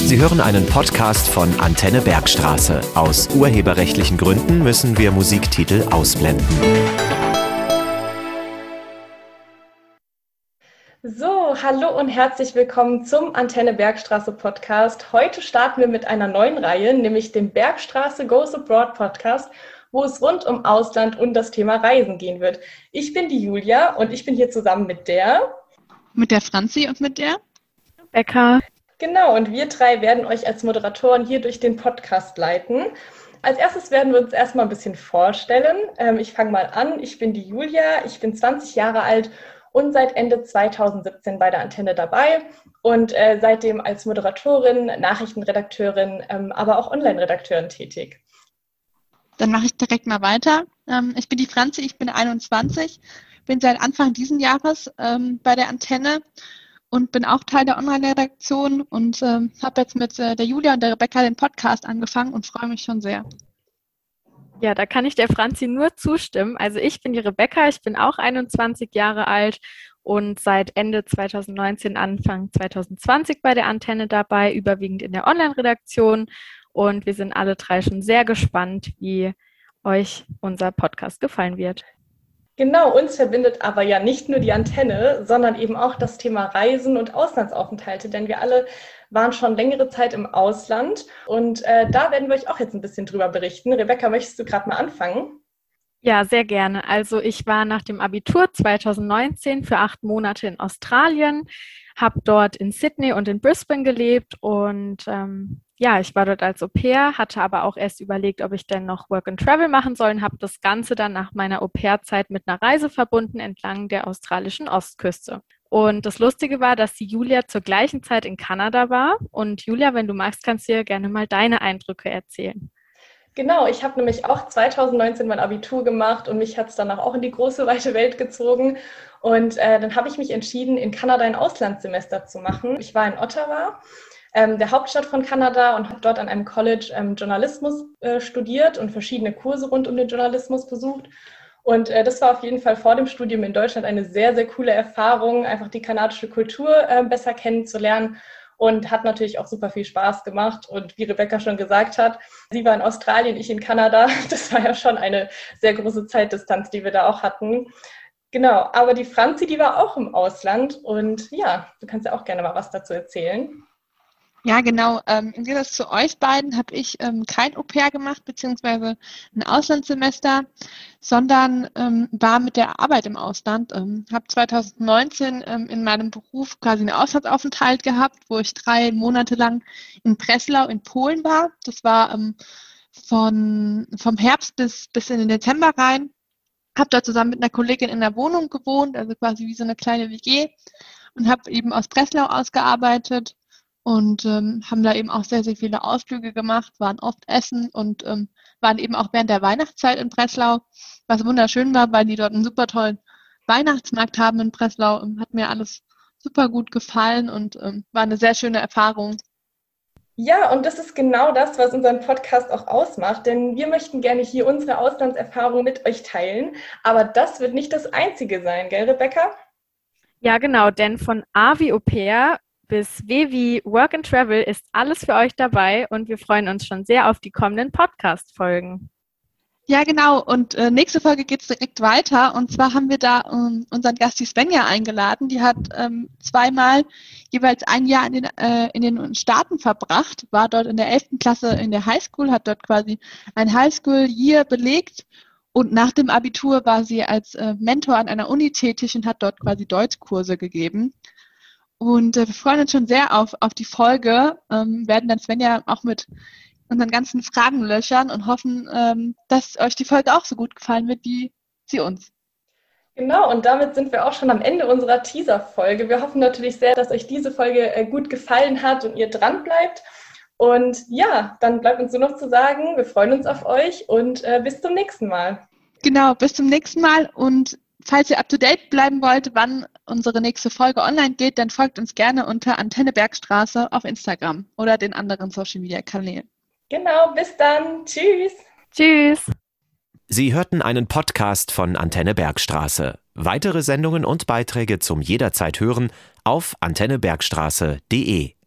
Sie hören einen Podcast von Antenne Bergstraße. Aus urheberrechtlichen Gründen müssen wir Musiktitel ausblenden. So, hallo und herzlich willkommen zum Antenne Bergstraße Podcast. Heute starten wir mit einer neuen Reihe, nämlich dem Bergstraße Goes Abroad Podcast, wo es rund um Ausland und das Thema Reisen gehen wird. Ich bin die Julia und ich bin hier zusammen mit der. Mit der Franzi und mit der Becca. Genau, und wir drei werden euch als Moderatoren hier durch den Podcast leiten. Als erstes werden wir uns erstmal ein bisschen vorstellen. Ähm, ich fange mal an. Ich bin die Julia, ich bin 20 Jahre alt und seit Ende 2017 bei der Antenne dabei und äh, seitdem als Moderatorin, Nachrichtenredakteurin, ähm, aber auch Online-Redakteurin tätig. Dann mache ich direkt mal weiter. Ähm, ich bin die Franzi, ich bin 21, bin seit Anfang diesen Jahres bei der Antenne und bin auch Teil der Online-Redaktion und ähm, habe jetzt mit äh, der Julia und der Rebecca den Podcast angefangen und freue mich schon sehr. Ja, da kann ich der Franzi nur zustimmen. Also ich bin die Rebecca, ich bin auch 21 Jahre alt und seit Ende 2019, Anfang 2020 bei der Antenne dabei, überwiegend in der Online-Redaktion. Und wir sind alle drei schon sehr gespannt, wie euch unser Podcast gefallen wird. Genau, uns verbindet aber ja nicht nur die Antenne, sondern eben auch das Thema Reisen und Auslandsaufenthalte, denn wir alle waren schon längere Zeit im Ausland und äh, da werden wir euch auch jetzt ein bisschen drüber berichten. Rebecca, möchtest du gerade mal anfangen? Ja, sehr gerne. Also ich war nach dem Abitur 2019 für acht Monate in Australien, habe dort in Sydney und in Brisbane gelebt und ähm, ja, ich war dort als Au pair, hatte aber auch erst überlegt, ob ich denn noch Work and Travel machen soll und habe das Ganze dann nach meiner Au pair-Zeit mit einer Reise verbunden entlang der australischen Ostküste. Und das Lustige war, dass die Julia zur gleichen Zeit in Kanada war. Und Julia, wenn du magst, kannst du dir gerne mal deine Eindrücke erzählen. Genau, ich habe nämlich auch 2019 mein Abitur gemacht und mich hat es danach auch in die große, weite Welt gezogen. Und äh, dann habe ich mich entschieden, in Kanada ein Auslandssemester zu machen. Ich war in Ottawa ähm, der Hauptstadt von Kanada und habe dort an einem College ähm, Journalismus äh, studiert und verschiedene Kurse rund um den Journalismus besucht. Und äh, das war auf jeden Fall vor dem Studium in Deutschland eine sehr, sehr coole Erfahrung, einfach die kanadische Kultur äh, besser kennenzulernen und hat natürlich auch super viel Spaß gemacht. Und wie Rebecca schon gesagt hat, sie war in Australien, ich in Kanada. Das war ja schon eine sehr große Zeitdistanz, die wir da auch hatten. Genau, aber die Franzi, die war auch im Ausland und ja, du kannst ja auch gerne mal was dazu erzählen. Ja, genau. Ähm, Im Gegensatz zu euch beiden habe ich ähm, kein Au-pair gemacht, beziehungsweise ein Auslandssemester, sondern ähm, war mit der Arbeit im Ausland. Ähm, habe 2019 ähm, in meinem Beruf quasi einen Auslandsaufenthalt gehabt, wo ich drei Monate lang in Breslau in Polen war. Das war von, vom Herbst bis, bis in den Dezember rein. Habe dort zusammen mit einer Kollegin in der Wohnung gewohnt, also quasi wie so eine kleine WG und habe eben aus Breslau ausgearbeitet und ähm, haben da eben auch sehr, sehr viele Ausflüge gemacht, waren oft essen und ähm, waren eben auch während der Weihnachtszeit in Breslau, was wunderschön war, weil die dort einen super tollen Weihnachtsmarkt haben in Breslau. Hat mir alles super gut gefallen und ähm, war eine sehr schöne Erfahrung. Ja, und das ist genau das, was unseren Podcast auch ausmacht, denn wir möchten gerne hier unsere Auslandserfahrung mit euch teilen, aber das wird nicht das Einzige sein, gell, Rebecca? Ja, genau, denn von A wie Au pair bis W wie Work and Travel ist alles für euch dabei und wir freuen uns schon sehr auf die kommenden Podcast-Folgen. Ja, genau. Und äh, nächste Folge geht es direkt weiter. Und zwar haben wir da ähm, unseren Gast, die Svenja, eingeladen. Die hat ähm, zweimal jeweils ein Jahr in den, äh, in den Staaten verbracht, war dort in der 11. Klasse in der Highschool, hat dort quasi ein Highschool-Year belegt. Und nach dem Abitur war sie als äh, Mentor an einer Uni tätig und hat dort quasi Deutschkurse gegeben. Und äh, wir freuen uns schon sehr auf, auf die Folge, ähm, werden dann Svenja auch mit unseren ganzen Fragen löchern und hoffen, ähm, dass euch die Folge auch so gut gefallen wird wie sie uns. Genau, und damit sind wir auch schon am Ende unserer Teaser-Folge. Wir hoffen natürlich sehr, dass euch diese Folge äh, gut gefallen hat und ihr dran bleibt. Und ja, dann bleibt uns nur noch zu sagen, wir freuen uns auf euch und äh, bis zum nächsten Mal. Genau, bis zum nächsten Mal und falls ihr up to date bleiben wollt, wann unsere nächste Folge online geht, dann folgt uns gerne unter Antenne Bergstraße auf Instagram oder den anderen Social Media Kanälen. Genau, bis dann. Tschüss. Tschüss. Sie hörten einen Podcast von Antenne Bergstraße. Weitere Sendungen und Beiträge zum jederzeit hören auf antennebergstraße.de.